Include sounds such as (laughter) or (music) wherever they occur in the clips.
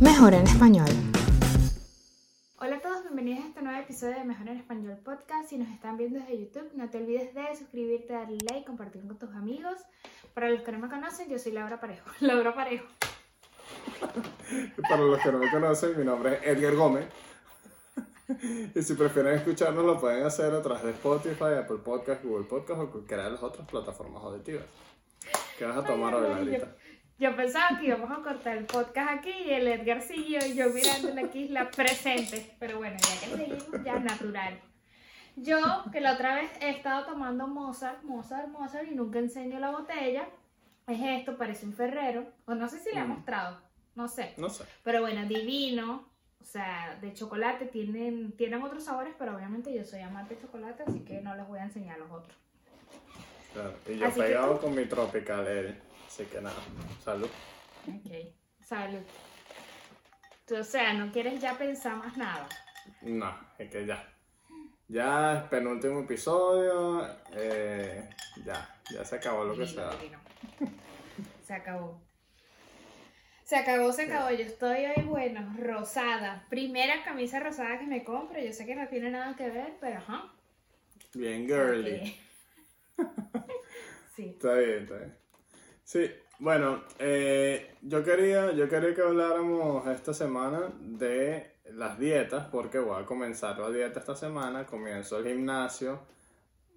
Mejor en español. Hola a todos, bienvenidos a este nuevo episodio de Mejor en Español Podcast. Si nos están viendo desde YouTube, no te olvides de suscribirte, darle like, compartir con tus amigos. Para los que no me conocen, yo soy Laura Parejo. (laughs) Laura Parejo. Para los que no me conocen, mi nombre es Edgar Gómez. (laughs) Y si prefieren escucharnos, lo pueden hacer a través de Spotify, Apple Podcast, Google Podcast o cualquiera de las otras plataformas auditivas. ¿Qué vas a tomar hoy, Ay, yo, yo pensaba que íbamos a cortar el podcast aquí y el Edgar siguió y yo mirándole aquí la presente. Pero bueno, ya que seguimos, ya natural. Yo, que la otra vez he estado tomando Mozart, Mozart, Mozart y nunca enseño la botella. Es esto, parece un ferrero. O no sé si le he Mm. mostrado, no sé. No sé. Pero bueno, divino. O sea, de chocolate tienen, tienen otros sabores, pero obviamente yo soy amante de chocolate, así que no les voy a enseñar los otros. Claro. Y yo Así pegado con mi Tropical Ale. Así que nada, salud. Ok. Salud. Tú, o sea, no quieres ya pensar más nada. No, es que ya. Ya es penúltimo episodio. eh, ya, ya se acabó lo que sea. divino. Se acabó. Se acabó, se acabó. Yo estoy hoy, bueno, rosada. Primera camisa rosada que me compro. Yo sé que no tiene nada que ver, pero ajá. Bien girly. (laughs) Sí. Está bien, está bien. Sí, bueno, eh, yo, quería, yo quería que habláramos esta semana de las dietas, porque voy a comenzar la dieta esta semana, comienzo el gimnasio,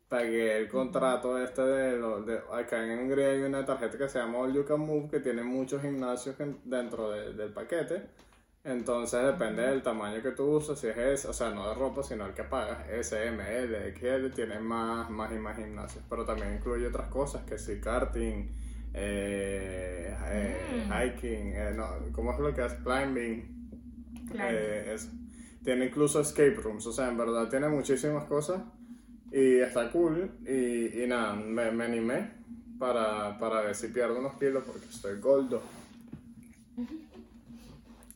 pagué el contrato este de, lo- de acá en Hungría hay una tarjeta que se llama All You Can Move, que tiene muchos gimnasios en- dentro de- del paquete, entonces depende del tamaño que tú usas, si es ese, o sea, no de ropa, sino el que pagas, S, M, L, XL, tiene más, más y más gimnasios, pero también incluye otras cosas, que si karting, eh, eh, Mm. hiking, eh, no, ¿cómo es lo que hace? Climbing, Claro. eh, eso. Tiene incluso escape rooms, o sea, en verdad tiene muchísimas cosas y está cool y, y nada, me, me animé para, para ver si pierdo unos kilos porque estoy gordo.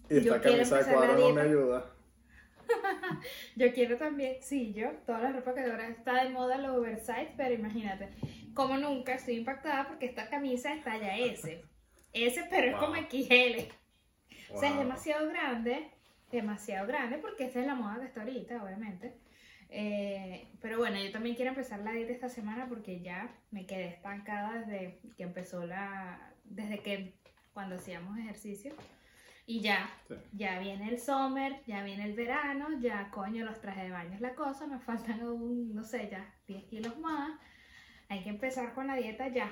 Y esta camisa de cuadro no me ayuda. (laughs) Yo quiero también, sí, yo, toda la ropa que ahora está de moda, los oversize, pero imagínate, como nunca estoy impactada porque esta camisa es talla S. S, pero es como XL. O sea, es demasiado grande, demasiado grande, porque esa es la moda que está ahorita, obviamente. Eh, pero bueno, yo también quiero empezar la dieta esta semana porque ya me quedé estancada desde que empezó la, desde que cuando hacíamos ejercicio. Y ya, Sí. ya viene el summer, ya viene el verano, ya coño los trajes de baño es la cosa, me faltan un, no sé, ya 10 kilos más. Hay que empezar con la dieta ya.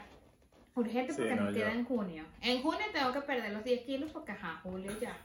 Urgente Sí, porque no, nos queda en junio. En junio tengo que perder los 10 kilos porque, ajá, julio ya.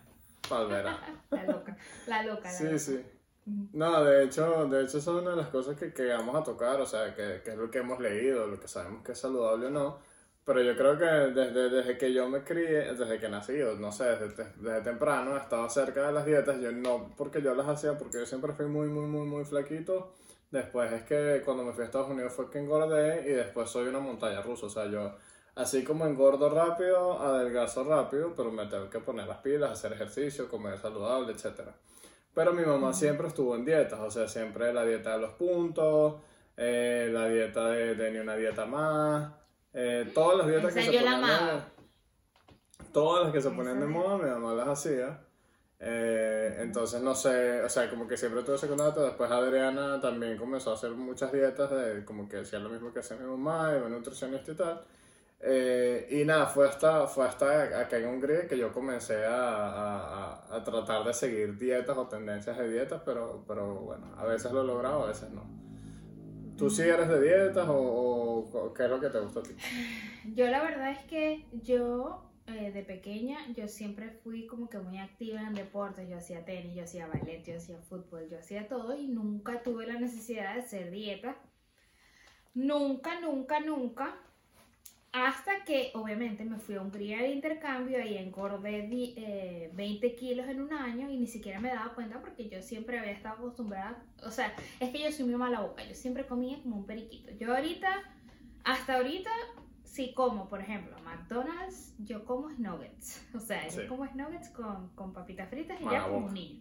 Verano. (laughs) La loca, la loca, la Sí, loca. sí. No, de hecho, de hecho, esa es una de las cosas que, que vamos a tocar, o sea, que, que es lo que hemos leído, lo que sabemos que es saludable o no. Pero yo creo que desde, desde que yo me crié, desde que nací, o no sé, desde, desde temprano, he estado cerca de las dietas. Yo no porque yo las hacía, porque yo siempre fui muy, muy, muy, muy flaquito. Después es que cuando me fui a Estados Unidos fue que engordé y después soy una montaña rusa. O sea, yo, así como engordo rápido, adelgazo rápido, pero me tengo que poner las pilas, hacer ejercicio, comer saludable, etcétera. Pero mi mamá siempre estuvo en dietas, o sea, siempre la dieta de los puntos, eh, la dieta de, de ni una dieta más, eh, todas las dietas que se la ponían de amaba. todas las que se ponían de de- moda, mi mamá las hacía. Eh, entonces, no sé, o sea, como que siempre tuve ese contacto. Después Adriana también comenzó a hacer muchas dietas, de, como que hacía lo mismo que hacía mi mamá, a nutricionista y tal. Eh, y nada, fue hasta, fue hasta acá en Hungría que yo comencé a, a, a- tratar de seguir dietas o tendencias de dietas, pero, pero bueno, a veces lo he logrado, a veces no. ¿Tú sí eres de dietas o, o qué es lo que te gusta a ti? Yo la verdad es que yo eh, de pequeña yo siempre fui como que muy activa en deportes, yo hacía tenis, yo hacía ballet, yo hacía fútbol, yo hacía todo y nunca tuve la necesidad de hacer dieta. Nunca, nunca, nunca. Hasta que obviamente me fui a Hungría de intercambio y engordé di- eh, 20 kilos en un año y ni siquiera me daba cuenta porque yo siempre había estado acostumbrada, o sea, es que yo soy muy mala boca, yo siempre comía como un periquito. Yo ahorita, hasta ahorita, si como, por ejemplo, McDonald's, yo como nuggets. (laughs) O sea, Sí. yo como nuggets con, con papitas fritas y Mala ya como un niño.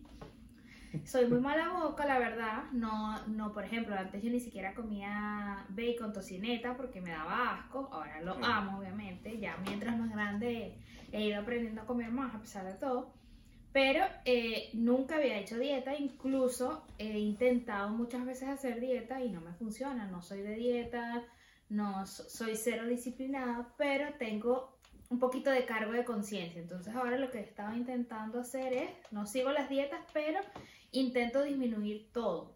Soy muy mala boca, la verdad. No, no, por ejemplo, antes yo ni siquiera comía bacon tocineta porque me daba asco. Ahora lo amo, obviamente. Ya mientras más grande he ido aprendiendo a comer más a pesar de todo. Pero eh, nunca había hecho dieta, incluso he intentado muchas veces hacer dieta y no me funciona. No soy de dieta, no so- soy cero disciplinada, pero tengo un poquito de cargo de conciencia. Entonces ahora lo que he estado intentando hacer es, no sigo las dietas, pero intento disminuir todo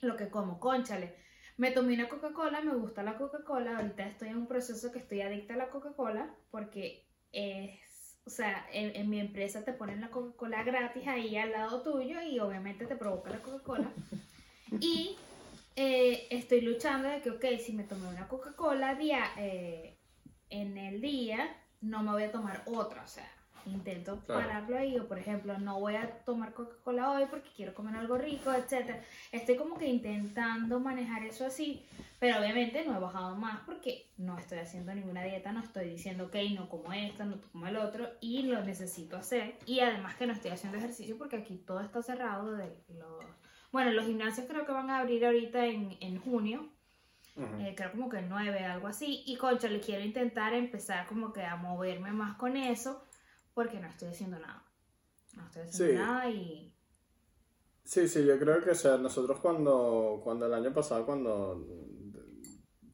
lo que como. Conchale, me tomé una Coca-Cola, me gusta la Coca-Cola, ahorita estoy en un proceso que estoy adicta a la Coca-Cola porque es, o sea, en, mi empresa te ponen la Coca-Cola gratis ahí al lado tuyo y obviamente te provoca la Coca-Cola. Y eh, estoy luchando de que, ok, si me tomé una Coca-Cola eh, en el día, no me voy a tomar otra, o sea, intento Claro. pararlo ahí, o por ejemplo, no voy a tomar Coca-Cola hoy porque quiero comer algo rico, etc. Estoy como que intentando manejar eso así, pero obviamente no he bajado más porque no estoy haciendo ninguna dieta, no estoy diciendo, ok, no como esto, no como el otro, y lo necesito hacer, y además que no estoy haciendo ejercicio porque aquí todo está cerrado de los... Bueno, los gimnasios creo que van a abrir ahorita en, en junio, Eh, creo como que el 9, algo así. Y concha, le quiero intentar empezar como que a moverme más con eso, porque no estoy haciendo nada. No estoy haciendo Sí. nada y... Sí, sí, yo creo que o sea, nosotros cuando, cuando el año pasado, cuando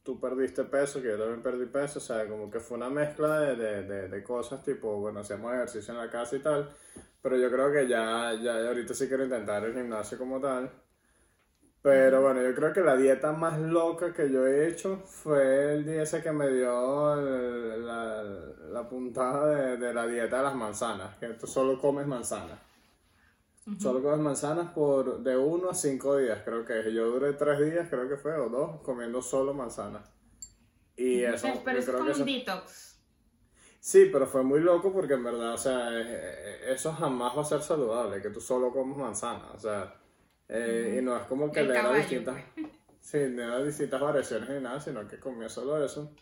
tú perdiste peso, que yo también perdí peso, o sea, como que fue una mezcla de, de, de, de cosas, tipo, bueno, hacíamos ejercicio en la casa y tal, pero yo creo que ya, ya ahorita sí quiero intentar el gimnasio como tal. Pero bueno, yo creo que la dieta más loca que yo he hecho fue el día ese que me dio el- la, la puntada de, de la dieta de las manzanas, que tú solo comes manzanas. Solo comes manzanas por de uno a cinco días, creo que es. Yo duré tres días, creo que fue, o dos, comiendo solo manzanas. Y eso, pero pero yo eso es creo como que un eso... detox. Sí, pero fue muy loco porque en verdad, o sea, eh, eh, eso jamás va a ser saludable, que tú solo comes manzanas, o sea, eh, y no es como que El le da caballo, distintas, (laughs) sí, le da distintas variaciones ni nada, sino que comía solo eso.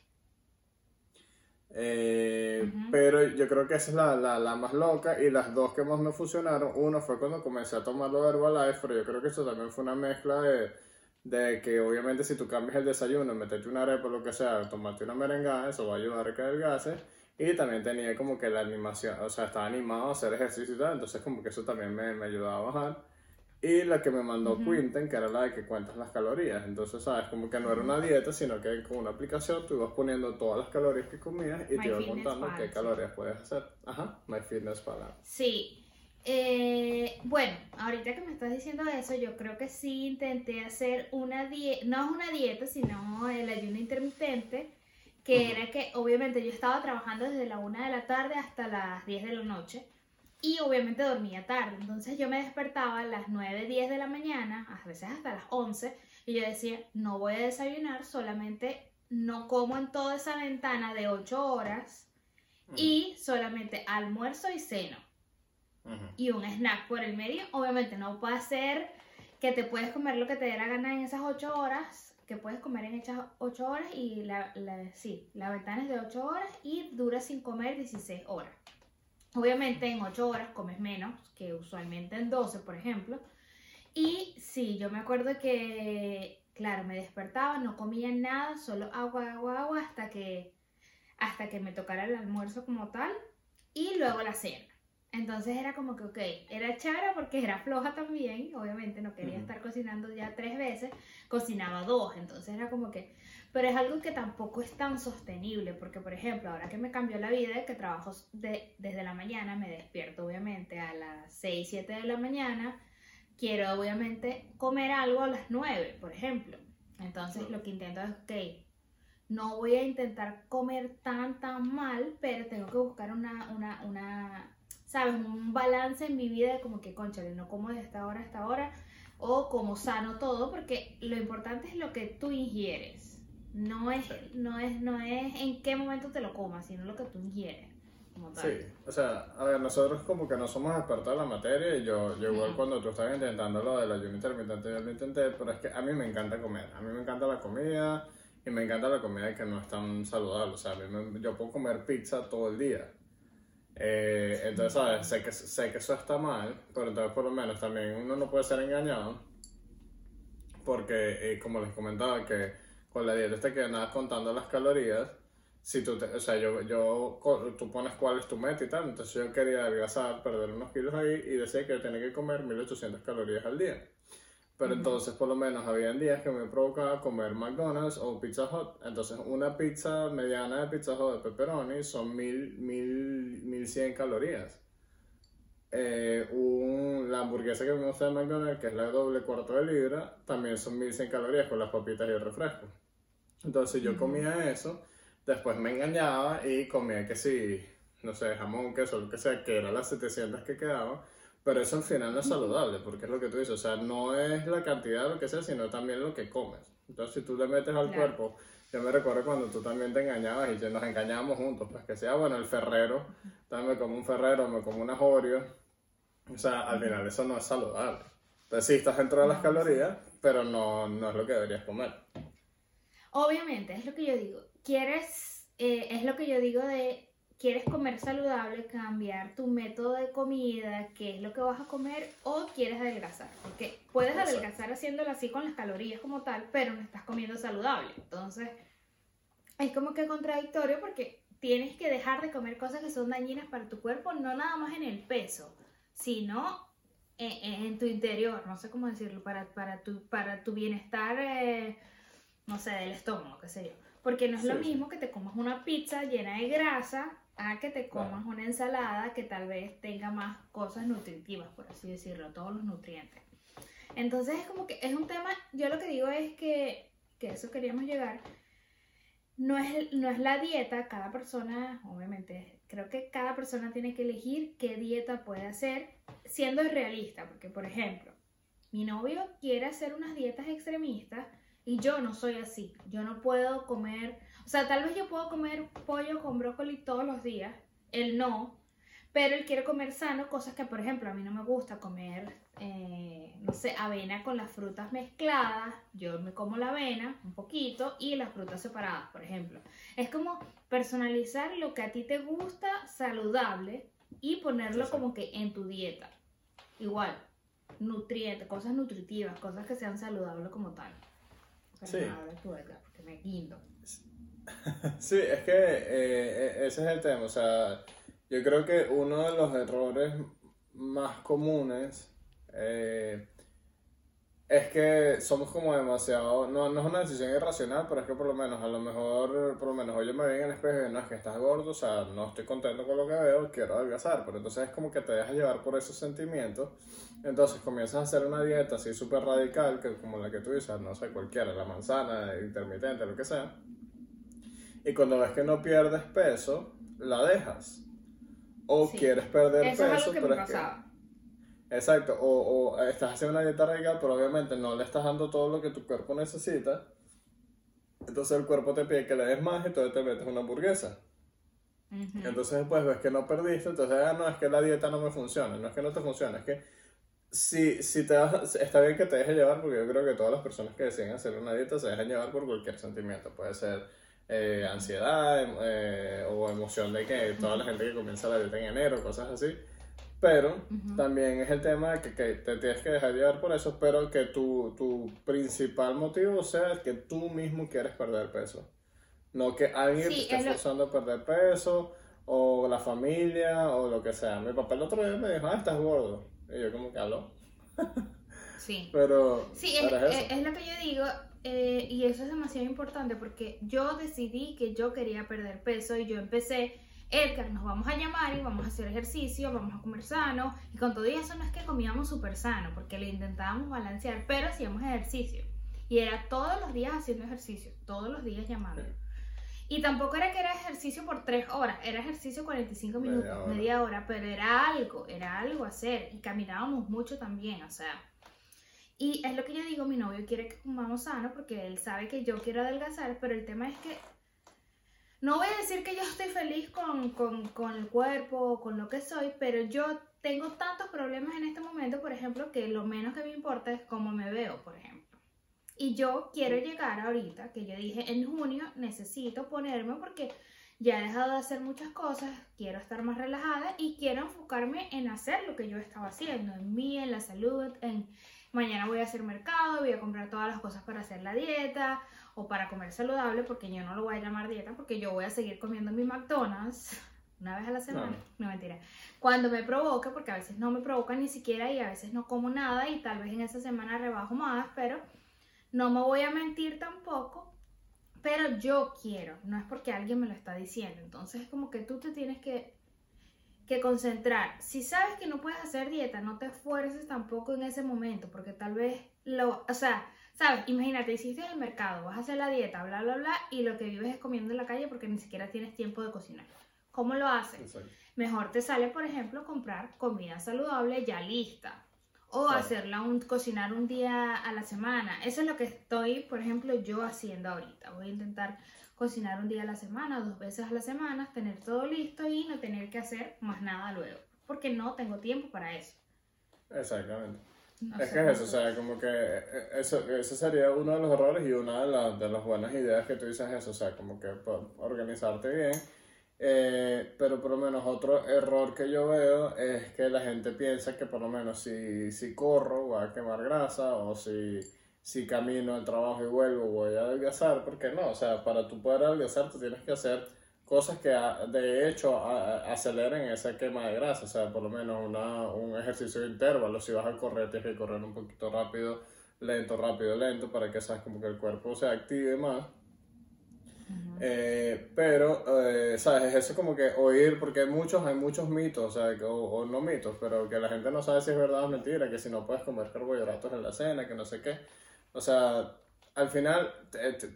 Eh, Ujú. Pero yo creo que esa es la, la, la más loca y las dos que más me funcionaron, uno fue cuando comencé a tomarlo de Herbalife, pero yo creo que eso también fue una mezcla de, de que obviamente si tú cambias el desayuno, meterte una arepa o lo que sea, tomarte una merengada, eso va a ayudar a que adelgaces. Y también tenía como que la animación, o sea, estaba animado a hacer ejercicio y tal, entonces como que eso también me, me ayudaba a bajar. Y la que me mandó Quinten, que era la de que cuentas las calorías. Entonces, ¿sabes? Como que no era una dieta, sino que con una aplicación tú ibas poniendo todas las calorías que comías y My te iba Fitness contando Pal, qué sí. calorías puedes hacer. Ajá, MyFitnessPal. Sí. Eh, bueno, ahorita que me estás diciendo eso, yo creo que sí intenté hacer una dieta, no es una dieta, sino el ayuno intermitente, que era que obviamente yo estaba trabajando desde la 1 de la tarde hasta las 10 de la noche y obviamente dormía tarde, entonces yo me despertaba a las 9, 10 de la mañana, a veces hasta las 11, y yo decía, no voy a desayunar, solamente no como en toda esa ventana de 8 horas y solamente almuerzo y ceno y un snack por el medio. Obviamente no puede ser que te puedes comer lo que te dé la gana en esas 8 horas, que puedes comer en esas 8 horas y la, la- sí, la ventana es de 8 horas y dura sin comer 16 horas. Obviamente en 8 horas comes menos que usualmente en 12, por ejemplo. Y sí, yo me acuerdo que, claro, me despertaba, no comía nada, solo agua, agua, agua, hasta que, hasta que me tocara el almuerzo como tal y luego la cena. Entonces era como que, ok, era chévere porque era floja también, obviamente no quería estar cocinando ya tres veces, cocinaba dos, entonces era como que, pero es algo que tampoco es tan sostenible, porque por ejemplo, ahora que me cambió la vida, que trabajo de- desde la mañana, me despierto obviamente a las 6, 7 de la mañana, quiero obviamente comer algo a las 9, por ejemplo. Entonces lo que intento es, ok, no voy a intentar comer tan, tan mal, pero tengo que buscar una, una, una, ¿sabes? Un balance en mi vida de como que, conchale, no como de esta hora a esta hora, o como sano todo, porque lo importante es lo que tú ingieres. No es, Sí. no es, no es en qué momento te lo comas, sino lo que tú ingieres. Como tal. Sí, o sea, a ver, nosotros como que no somos expertos en la materia y yo, yo igual cuando tú estabas intentando lo del ayuno intermitente yo lo intenté, pero es que a mí me encanta comer, a mí me encanta la comida y me encanta la comida que no es tan saludable, o sea, a mí me- yo puedo comer pizza todo el día. Eh, entonces, ¿sabes? Sé que, sé que eso está mal, pero entonces por lo menos también uno no puede ser engañado, porque eh, como les comentaba, que con la dieta te quedas contando las calorías, si tú, te- o sea, yo, yo, tú pones cuál es tu meta y tal, entonces yo quería adelgazar, perder unos kilos ahí y decía que tenía que comer 1800 calorías al día. Pero entonces por lo menos habían días que me provocaba comer McDonald's o Pizza Hut. Entonces una pizza mediana de Pizza Hut de pepperoni son 1000, 1000, 1100 calorías. Eh, un- la hamburguesa que me gusta de McDonald's, que es la doble cuarto de libra, también son 1100 calorías con las papitas y el refresco. Entonces yo comía eso, después me engañaba y comía que sí, no sé, jamón, queso, lo que sea, que eran las 700 que quedaban. Pero eso al final no es saludable, porque es lo que tú dices, o sea, no es la cantidad de lo que sea, sino también lo que comes. Entonces, si tú le metes al Claro. cuerpo, yo me recuerdo cuando tú también te engañabas y nos engañábamos juntos, pues que sea, bueno, el ferrero, también me como un ferrero, me como una Oreo, o sea, al final eso no es saludable. Entonces, sí, estás dentro de las calorías, pero no, no es lo que deberías comer. Obviamente, es lo que yo digo. Quieres, eh, es lo que yo digo de, quieres comer saludable, cambiar tu método de comida, qué es lo que vas a comer, o quieres adelgazar. Porque puedes Exacto. adelgazar haciéndolo así con las calorías como tal, pero no estás comiendo saludable. Entonces, es como que contradictorio porque tienes que dejar de comer cosas que son dañinas para tu cuerpo, no nada más en el peso, sino en, en tu interior, no sé cómo decirlo, para, para, tu, para tu bienestar, eh, no sé, del estómago, qué sé yo. Porque no es lo Sí, mismo que te comas una pizza llena de grasa a que te Claro. comas una ensalada que tal vez tenga más cosas nutritivas, por así decirlo, todos los nutrientes. Entonces es como que es un tema, yo lo que digo es que, que eso queríamos llegar, no es, no es la dieta, cada persona, obviamente, creo que cada persona tiene que elegir qué dieta puede hacer, siendo realista, porque por ejemplo, mi novio quiere hacer unas dietas extremistas y yo no soy así, yo no puedo comer, o sea, tal vez yo puedo comer pollo con brócoli todos los días, él no, pero él quiere comer sano, cosas que por ejemplo a mí no me gusta comer, eh, no sé, avena con las frutas mezcladas, yo me como la avena un poquito y las frutas separadas, por ejemplo. Es como personalizar lo que a ti te gusta saludable y ponerlo Sí, sí. como que en tu dieta. Igual, nutrientes, cosas nutritivas, cosas que sean saludables como tal. Pero Sí. nada, tú, porque me guindo. (laughs) Sí, es que eh, ese es el tema. O sea, yo creo que uno de los errores más comunes eh, es que somos como demasiado. No, no es una decisión irracional, pero es que por lo menos, a lo mejor, por lo menos hoy yo me vi en el espejo y no es que estás gordo, o sea, no estoy contento con lo que veo, quiero adelgazar. Pero entonces es como que te dejas llevar por esos sentimientos. Entonces comienzas a hacer una dieta así súper radical, que como la que tú dices, no sé, cualquiera, la manzana, intermitente, lo que sea. Y cuando ves que no pierdes peso, la dejas. O Sí. quieres perder Eso es peso, algo que pero me es que- pasaba. Exacto, o, o estás haciendo una dieta radical, pero obviamente no le estás dando todo lo que tu cuerpo necesita. Entonces el cuerpo te pide que le des más y entonces te metes una hamburguesa. Ujú. Entonces después ves que no perdiste, entonces ah, no, es que la dieta no me funciona, no es que no te funciona, es que si, si te vas, está bien que te dejes llevar, porque yo creo que todas las personas que deciden hacer una dieta se dejan llevar por cualquier sentimiento, puede ser eh, ansiedad em- eh, o emoción de que toda la gente que comienza la dieta en enero, cosas así, pero Ujú. también es el tema de que, que te tienes que dejar llevar por eso, pero que tu, tu principal motivo sea que tú mismo quieres perder peso. No que alguien Sí, te esté es lo- forzando a perder peso, o la familia, o lo que sea. Mi papá el otro día me dijo, ah, estás gordo. Y yo como que habló. Sí. (laughs) Pero, Sí, es, es- es lo que yo digo, eh, y eso es demasiado importante porque yo decidí que yo quería perder peso y yo empecé, Edgar, nos vamos a llamar y vamos a hacer ejercicio, vamos a comer sano, y con todo eso no es que comíamos súper sano, porque lo intentábamos balancear, pero hacíamos ejercicio. Y era todos los días haciendo ejercicio, todos los días llamando. Y tampoco era que era ejercicio por tres horas, era ejercicio 45 Media minutos, hora. media hora, pero era algo, era algo hacer. Y caminábamos mucho también, o sea. Y es lo que yo digo, mi novio quiere que comamos sano porque él sabe que yo quiero adelgazar, pero el tema es que no voy a decir que yo estoy feliz con, con, con el cuerpo, con lo que soy, pero yo tengo tantos problemas en este momento, por ejemplo, que lo menos que me importa es cómo me veo, por ejemplo. Y yo quiero llegar ahorita, que yo dije en junio, necesito ponerme porque ya he dejado de hacer muchas cosas, quiero estar más relajada y quiero enfocarme en hacer lo que yo estaba haciendo, en mí, en la salud, en mañana voy a hacer mercado, voy a comprar todas las cosas para hacer la dieta o para comer saludable, porque yo no lo voy a llamar dieta, porque yo voy a seguir comiendo mi McDonald's (laughs) una vez a la semana. No, mentira. Cuando me provoque, porque a veces no me provoca ni siquiera y a veces no como nada y tal vez en esa semana rebajo más, pero no me voy a mentir tampoco. Pero yo quiero, no es porque alguien me lo está diciendo. Entonces es como que tú te tienes que, que concentrar. Si sabes que no puedes hacer dieta, no te esfuerces tampoco en ese momento, porque tal vez lo, o sea, sabes, imagínate, hiciste en el mercado, vas a hacer la dieta, bla, bla, bla, y lo que vives es comiendo en la calle porque ni siquiera tienes tiempo de cocinar. ¿Cómo lo haces? Mejor te sale, por ejemplo, comprar comida saludable ya lista. O hacerla un, cocinar un día a la semana. Eso es lo que estoy, por ejemplo, yo haciendo ahorita. Voy a intentar cocinar un día a la semana, dos veces a la semana, tener todo listo y no tener que hacer más nada luego. Porque no tengo tiempo para eso. Exactamente. es que es eso, o sea, como que eh, eso, eso sería uno de los errores y una de, de las buenas ideas que tú dices eso, o sea, como que organizarte bien eh, pero por lo menos otro error que yo veo es que la gente piensa que por lo menos si, si corro voy a quemar grasa o si, si camino al trabajo y vuelvo voy a adelgazar, porque no, o sea, para tú poder adelgazar tú tienes que hacer cosas que de hecho aceleren esa quema de grasa, o sea, por lo menos una, un ejercicio de intervalo, si vas a correr tienes que correr un poquito rápido, lento, rápido, lento, para que sabes como que el cuerpo se active más. Eh, pero, eh, ¿sabes? Es eso como que oír, porque hay muchos, hay muchos mitos, o, o, no mitos, pero que la gente no sabe si es verdad o mentira, que si no puedes comer carbohidratos en la cena, que no sé qué. O sea, al final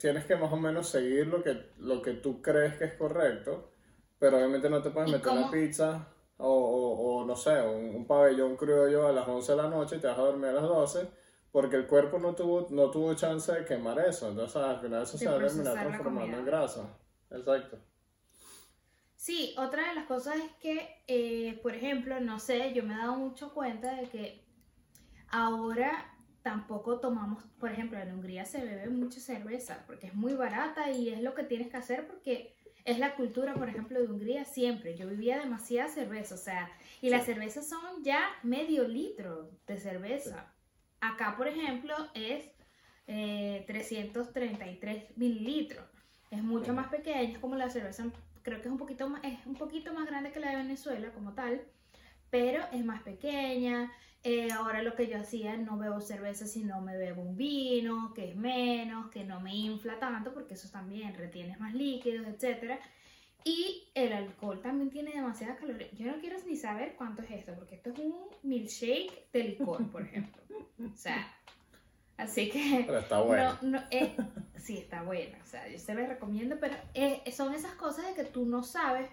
tienes que más o menos seguir lo que, lo que tú crees que es correcto, pero obviamente no te puedes meter una pizza o, o, no sé, un, un pabellón criollo a las 11 de la noche y te vas a dormir a las 12 porque el cuerpo no tuvo, no tuvo chance de quemar eso, entonces al final eso se va a terminar transformando en grasa. Exacto. Sí, otra de las cosas es que, eh, por ejemplo, no sé, yo me he dado mucho cuenta de que ahora tampoco tomamos, por ejemplo, en Hungría se bebe mucha cerveza porque es muy barata y es lo que tienes que hacer porque es la cultura, por ejemplo, de Hungría siempre. Yo vivía demasiada cerveza, o sea, y las cervezas son ya medio litro de cerveza. Acá, por ejemplo, es 333 eh, mililitros. Es mucho más pequeña, es como la cerveza, creo que es un poquito más, es un poquito más grande que la de Venezuela como tal, pero es más pequeña. Eh, ahora lo que yo hacía, no bebo cerveza, sino me bebo un vino, que es menos, que no me infla tanto, porque eso también retienes más líquidos, etc. Y el alcohol también tiene demasiadas calorías. Yo no quiero ni saber cuánto es esto, porque esto es un milkshake de licor, por ejemplo. O sea, así que... Pero está bueno. No, sí, está bueno. O sea, yo se lo recomiendo, pero son esas cosas de que tú no sabes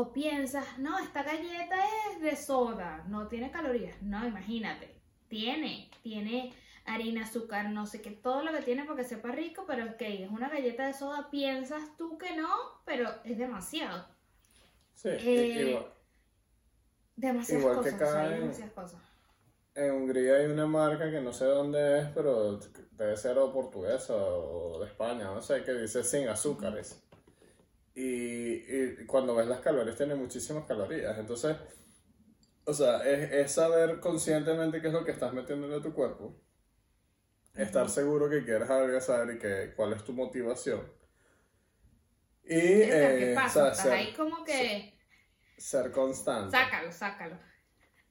o piensas, no, esta galleta es de soda, no tiene calorías. No, imagínate, tiene, tiene harina, azúcar, no sé qué, todo lo que tiene porque sepa rico, pero ok, es una galleta de soda, piensas tú que no, pero es demasiado. Sí, eh, igual. Demasiadas cosas, demasiadas cosas en Hungría hay una marca que no sé dónde es, pero debe ser o portuguesa o de España, no sé, que dice sin azúcares. Y, cuando ves las calorías tiene muchísimas calorías. Entonces, o sea, es, saber conscientemente qué es lo que estás metiendo en tu cuerpo. Estar seguro que quieres adelgazar y que cuál es tu motivación. Y, ¿Qué eh, pasa? ser, ahí como que... Ser constante. Sácalo, sácalo.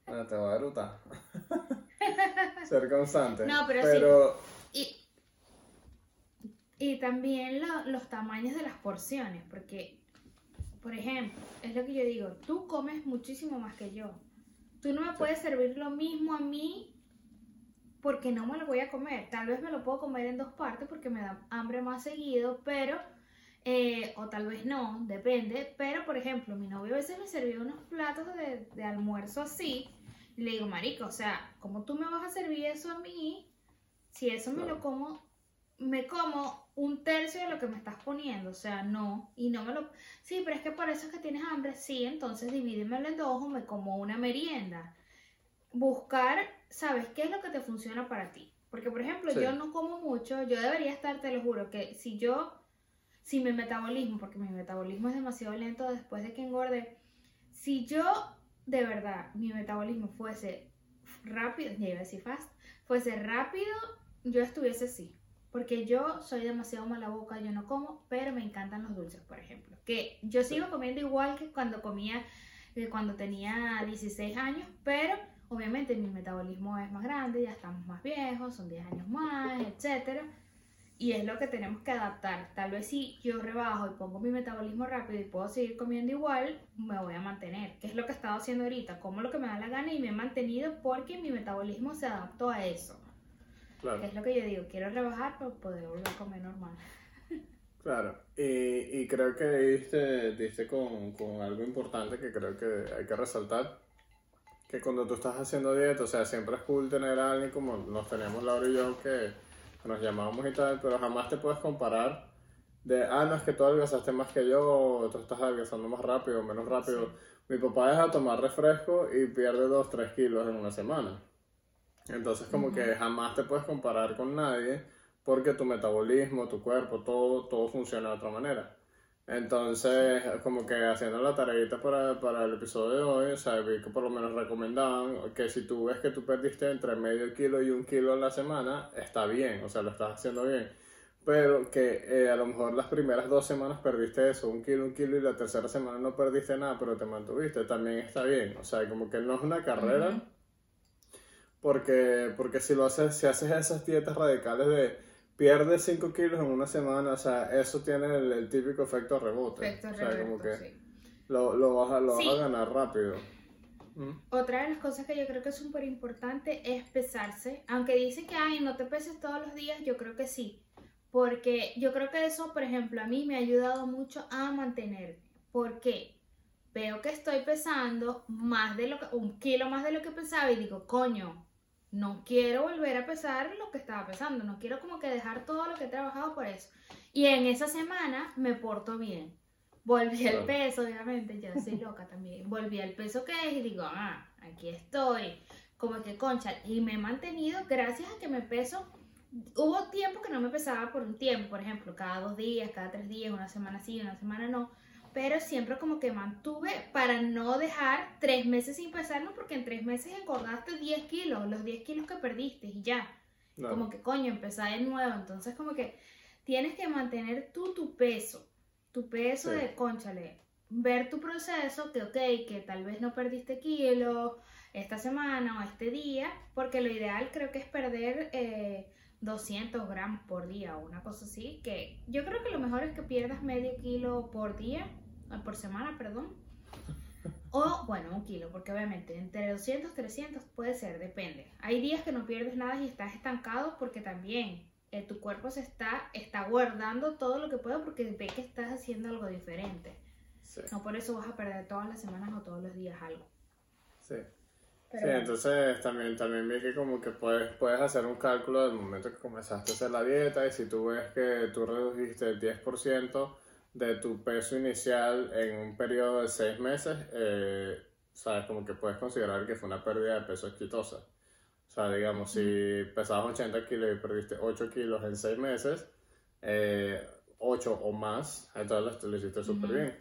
Ah, te voy a dar (laughs) Ser constante. No, pero, sí. Y, y también los tamaños de las porciones, porque, por ejemplo, es lo que yo digo, tú comes muchísimo más que yo. Tú no me puedes servir lo mismo a mí porque no me lo voy a comer. Tal vez me lo puedo comer en dos partes porque me da hambre más seguido, pero, eh, o tal vez no, depende. Pero, por ejemplo, mi novio a veces me sirvió unos platos de, de almuerzo así y le digo, marico, o sea, ¿cómo tú me vas a servir eso a mí? Si eso me lo como, me como un tercio de lo que me estás poniendo, o sea, no, y no me lo... Sí, pero es que por eso es que tienes hambre, sí, entonces divídemelo en dos o me como una merienda. Buscar, ¿sabes qué es lo que te funciona para ti? Porque, por ejemplo, yo no como mucho, yo debería estar, te lo juro, que si yo si mi metabolismo, porque mi metabolismo es demasiado lento después de que engorde, si yo de verdad mi metabolismo fuese rápido, ya iba a decir fast, fuese rápido, yo estuviese así. Porque yo soy demasiado mala boca, yo no como, pero me encantan los dulces, por ejemplo. Que yo sigo comiendo igual que cuando comía, que cuando tenía 16 años, pero obviamente mi metabolismo es más grande, ya estamos más viejos, son 10 años más, etcétera. Y es lo que tenemos que adaptar. Tal vez si yo rebajo y pongo mi metabolismo rápido y puedo seguir comiendo igual, me voy a mantener. Que es lo que he estado haciendo ahorita. Como lo que me da la gana y me he mantenido porque mi metabolismo se adaptó a eso. Claro. Es lo que yo digo. Quiero rebajar para poder volver a comer normal. (laughs) Claro, y, y creo que diste, diste con, con algo importante que creo que hay que resaltar, que cuando tú estás haciendo dieta, o sea, siempre es cool tener a alguien como nos tenemos Laura y yo que nos llamamos y tal, pero jamás te puedes comparar de, ah, no, es que tú adelgazaste más que yo, o tú estás adelgazando más rápido o menos rápido. Mi papá deja de tomar refresco y pierde 2, 3 kilos en una semana. Entonces como que jamás te puedes comparar con nadie porque tu metabolismo, tu cuerpo, todo, todo funciona de otra manera. Entonces, como que haciendo la tareita para, para el episodio de hoy, o sea, vi que por lo menos recomendaban que si tú ves que tú perdiste entre medio kilo y un kilo en la semana, está bien, o sea, lo estás haciendo bien. Pero que eh, a lo mejor las primeras dos semanas perdiste eso, un kilo, un kilo, y la tercera semana no perdiste nada, pero te mantuviste, también está bien. O sea, como que no es una carrera, porque, porque si lo haces, si haces esas dietas radicales de pierdes 5 kilos en una semana, o sea, eso tiene el, el típico efecto rebote. Efecto o sea, como rebote, que sí. lo, lo, vas, a, lo vas a ganar rápido. ¿Mm? Otra de las cosas que yo creo que es súper importante es pesarse. Aunque dicen que, ay, no te peses todos los días, yo creo que sí. Porque yo creo que eso, por ejemplo, a mí me ha ayudado mucho a mantenerme. ¿Por qué? Veo que estoy pesando más de lo que, un kilo más de lo que pesaba y digo, coño, no quiero volver a pesar lo que estaba pesando. No quiero como que dejar todo lo que he trabajado por eso. Y en esa semana me porto bien. Volví al peso, obviamente, ya soy loca también. Volví al peso que es y digo, ah, aquí estoy. Como que concha. Y me he mantenido gracias a que me peso. Hubo tiempo que no me pesaba por un tiempo, por ejemplo, cada dos días, cada tres días, una semana sí, una semana no. Pero siempre como que mantuve para no dejar tres meses sin pesarme, porque en tres meses engordaste 10 kilos, los 10 kilos que perdiste y ya Claro. como que coño, empezar de nuevo. Entonces, como que tienes que mantener tú tu peso, tu peso Sí. de conchale, ver tu proceso, que ok, que tal vez no perdiste kilos esta semana o este día, porque lo ideal creo que es perder eh, 200 gramos por día o una cosa así, que yo creo que lo mejor es que pierdas medio kilo por día, por semana, perdón. O, bueno, un kilo, porque obviamente entre 200 300 puede ser, depende. Hay días que no pierdes nada y estás estancado porque también eh, tu cuerpo se está, está guardando todo lo que puede porque ve que estás haciendo algo diferente. Sí, No por eso vas a perder todas las semanas o todos los días algo. sí. Pero Sí, bueno. entonces también, también vi que como que puedes, puedes hacer un cálculo del momento que comenzaste a hacer la dieta y si tú ves que tú redujiste el 10% de tu peso inicial en un periodo de 6 meses, eh, sabes, como que puedes considerar que fue una pérdida de peso exitosa. O sea, digamos, si pesabas 80 kilos y perdiste 8 kilos en 6 meses, eh, 8 o más, entonces lo hiciste súper bien.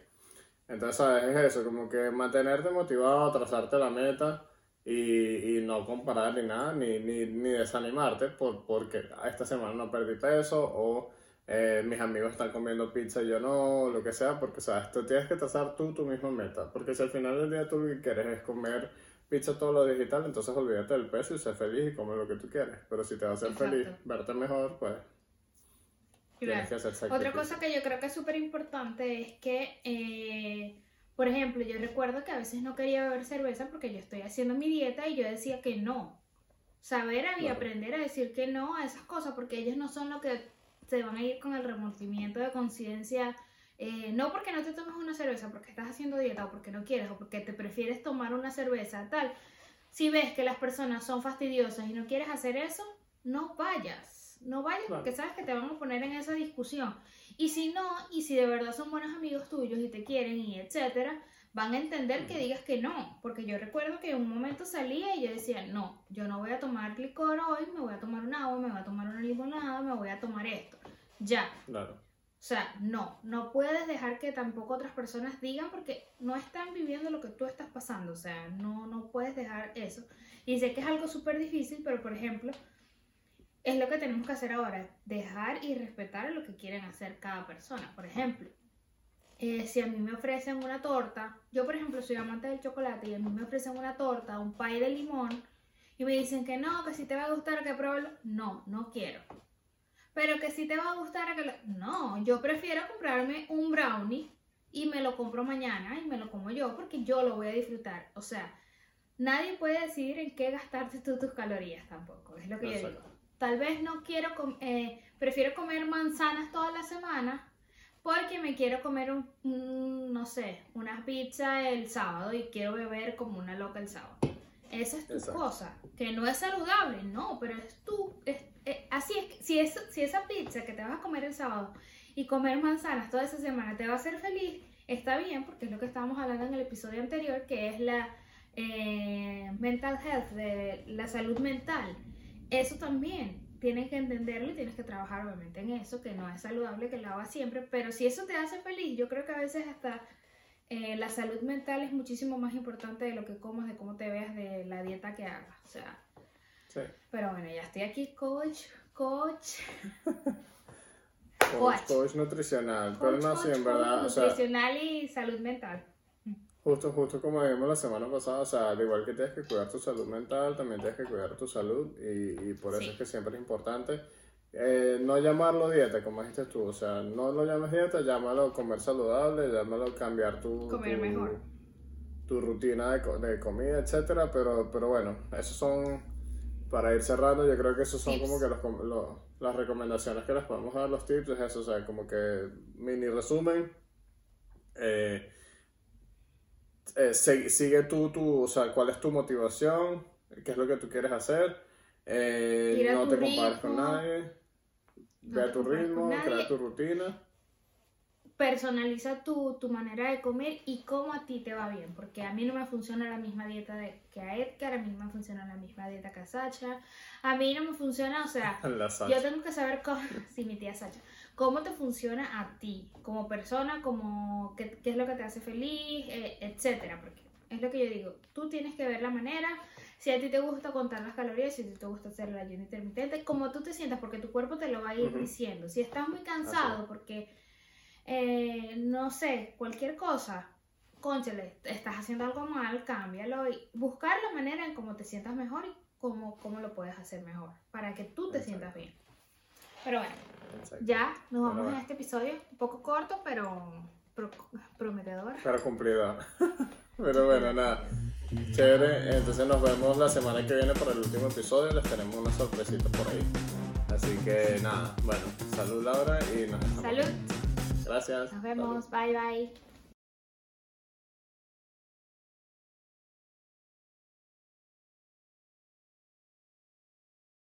Entonces, ¿sabes? Es eso, como que mantenerte motivado, trazarte la meta y, y no comparar ni nada, ni, ni, ni desanimarte por, porque "Ah, esta semana no perdí peso o eh, mis amigos están comiendo pizza y yo no, lo que sea, porque, ¿sabes? Tú tienes que trazar tú tu misma meta, porque si al final del día tú lo que quieres es comer pizza todo lo digital, entonces olvídate del peso y sé feliz y come lo que tú quieres. Pero si te va a hacer Exacto. feliz, verte mejor, pues tienes que hacer Otra cosa que yo creo que es súper importante es que, eh, por ejemplo, yo recuerdo que a veces no quería beber cerveza porque yo estoy haciendo mi dieta y yo decía que no. Saber y Claro. aprender a decir que no a esas cosas porque ellos no son lo que se van a ir con el remordimiento de conciencia. eh, no porque no te tomes una cerveza, porque estás haciendo dieta o porque no quieres o porque te prefieres tomar una cerveza, tal. Si ves que las personas son fastidiosas y no quieres hacer eso, no vayas. No vayas Claro. porque sabes que te van a poner en esa discusión. Y si no, y si de verdad son buenos amigos tuyos y te quieren y etcétera, van a entender que digas que no. Porque yo recuerdo que en un momento salía y yo decía, no, yo no voy a tomar licor hoy, me voy a tomar un agua, me voy a tomar una limonada, me voy a tomar esto. Ya. Claro. O sea, no, no puedes dejar que tampoco otras personas digan porque no están viviendo lo que tú estás pasando. O sea, no, no puedes dejar eso. Y sé que es algo súper difícil, pero por ejemplo, es lo que tenemos que hacer ahora, dejar y respetar lo que quieren hacer cada persona. Por ejemplo, eh, si a mí me ofrecen una torta, yo por ejemplo soy amante del chocolate y a mí me ofrecen una torta, un pay de limón, y me dicen que no, que si te va a gustar, que pruébalo, no, no quiero. Pero que si te va a gustar, que lo... no, yo prefiero comprarme un brownie y me lo compro mañana y me lo como yo porque yo lo voy a disfrutar. O sea, nadie puede decidir en qué gastarte tú tus calorías tampoco, es lo que yo digo tal vez no quiero, eh, prefiero comer manzanas toda la semana porque me quiero comer un, no sé, una pizza el sábado y quiero beber como una loca el sábado. Esa es tu cosa, que no es saludable, no, pero es tú, así es, si, es, si esa pizza que te vas a comer el sábado y comer manzanas toda esa semana te va a hacer feliz, está bien, porque es lo que estábamos hablando en el episodio anterior, que es la eh, mental health, de la salud mental. Eso también tienes que entenderlo y tienes que trabajar obviamente en eso, que no es saludable que lo hagas siempre, pero si eso te hace feliz, yo creo que a veces hasta eh, la salud mental es muchísimo más importante de lo que comas, de cómo te veas, de la dieta que hagas. O sea, sí. pero bueno, ya estoy aquí, coach, coach. (laughs) coach, coach nutricional, pero no, sí, en verdad. Nutricional y salud mental. Justo, justo como dijimos la semana pasada, o sea, al igual que tienes que cuidar tu salud mental, también tienes que cuidar tu salud y, y por eso es que siempre es importante eh, no llamarlo dieta, como dijiste tú, o sea, no lo llames dieta, llámalo comer saludable, llámalo cambiar tu, comer mejor. tu rutina de, de, comida, etcétera, pero, pero bueno, esos son, para ir cerrando, yo creo que esos son como que los, las recomendaciones que les podemos dar, los tips, es eso, o sea, como que mini resumen, eh, eh, sigue tú, tú, o sea, cuál es tu motivación, qué es lo que tú quieres hacer, eh, no te compares con nadie, ve a tu ritmo, crea tu rutina. Personaliza tu, tu, manera de comer y cómo a ti te va bien, porque a mí no me funciona la misma dieta de, que a Edgar, a mí no me funciona la misma dieta que a Sacha, a mí no me funciona, o sea, (laughs) yo tengo que saber cómo, (laughs) sí, mi tía Sacha, cómo te funciona a ti, como persona, como qué, es lo que te hace feliz, eh, etcétera. Porque es lo que yo digo, tú tienes que ver la manera, si a ti te gusta contar las calorías, si a ti te gusta hacer el ayuno intermitente, como tú te sientas, porque tu cuerpo te lo va a ir diciendo. Si estás muy cansado, porque, eh, no sé, cualquier cosa, conchale, estás haciendo algo mal, cámbialo y buscar la manera en cómo te sientas mejor y cómo, cómo lo puedes hacer mejor, para que tú te sientas bien. Pero bueno. Ya, nos vamos en este episodio, un poco corto, pero prometedor. Pero cumplidor. (laughs) pero bueno, nada. Chévere, entonces nos vemos la semana que viene para el último episodio, les tenemos una sorpresita por ahí. Así que nada, bueno, salud Laura y nos vemos. Salud. Gracias. Nos vemos, bye bye.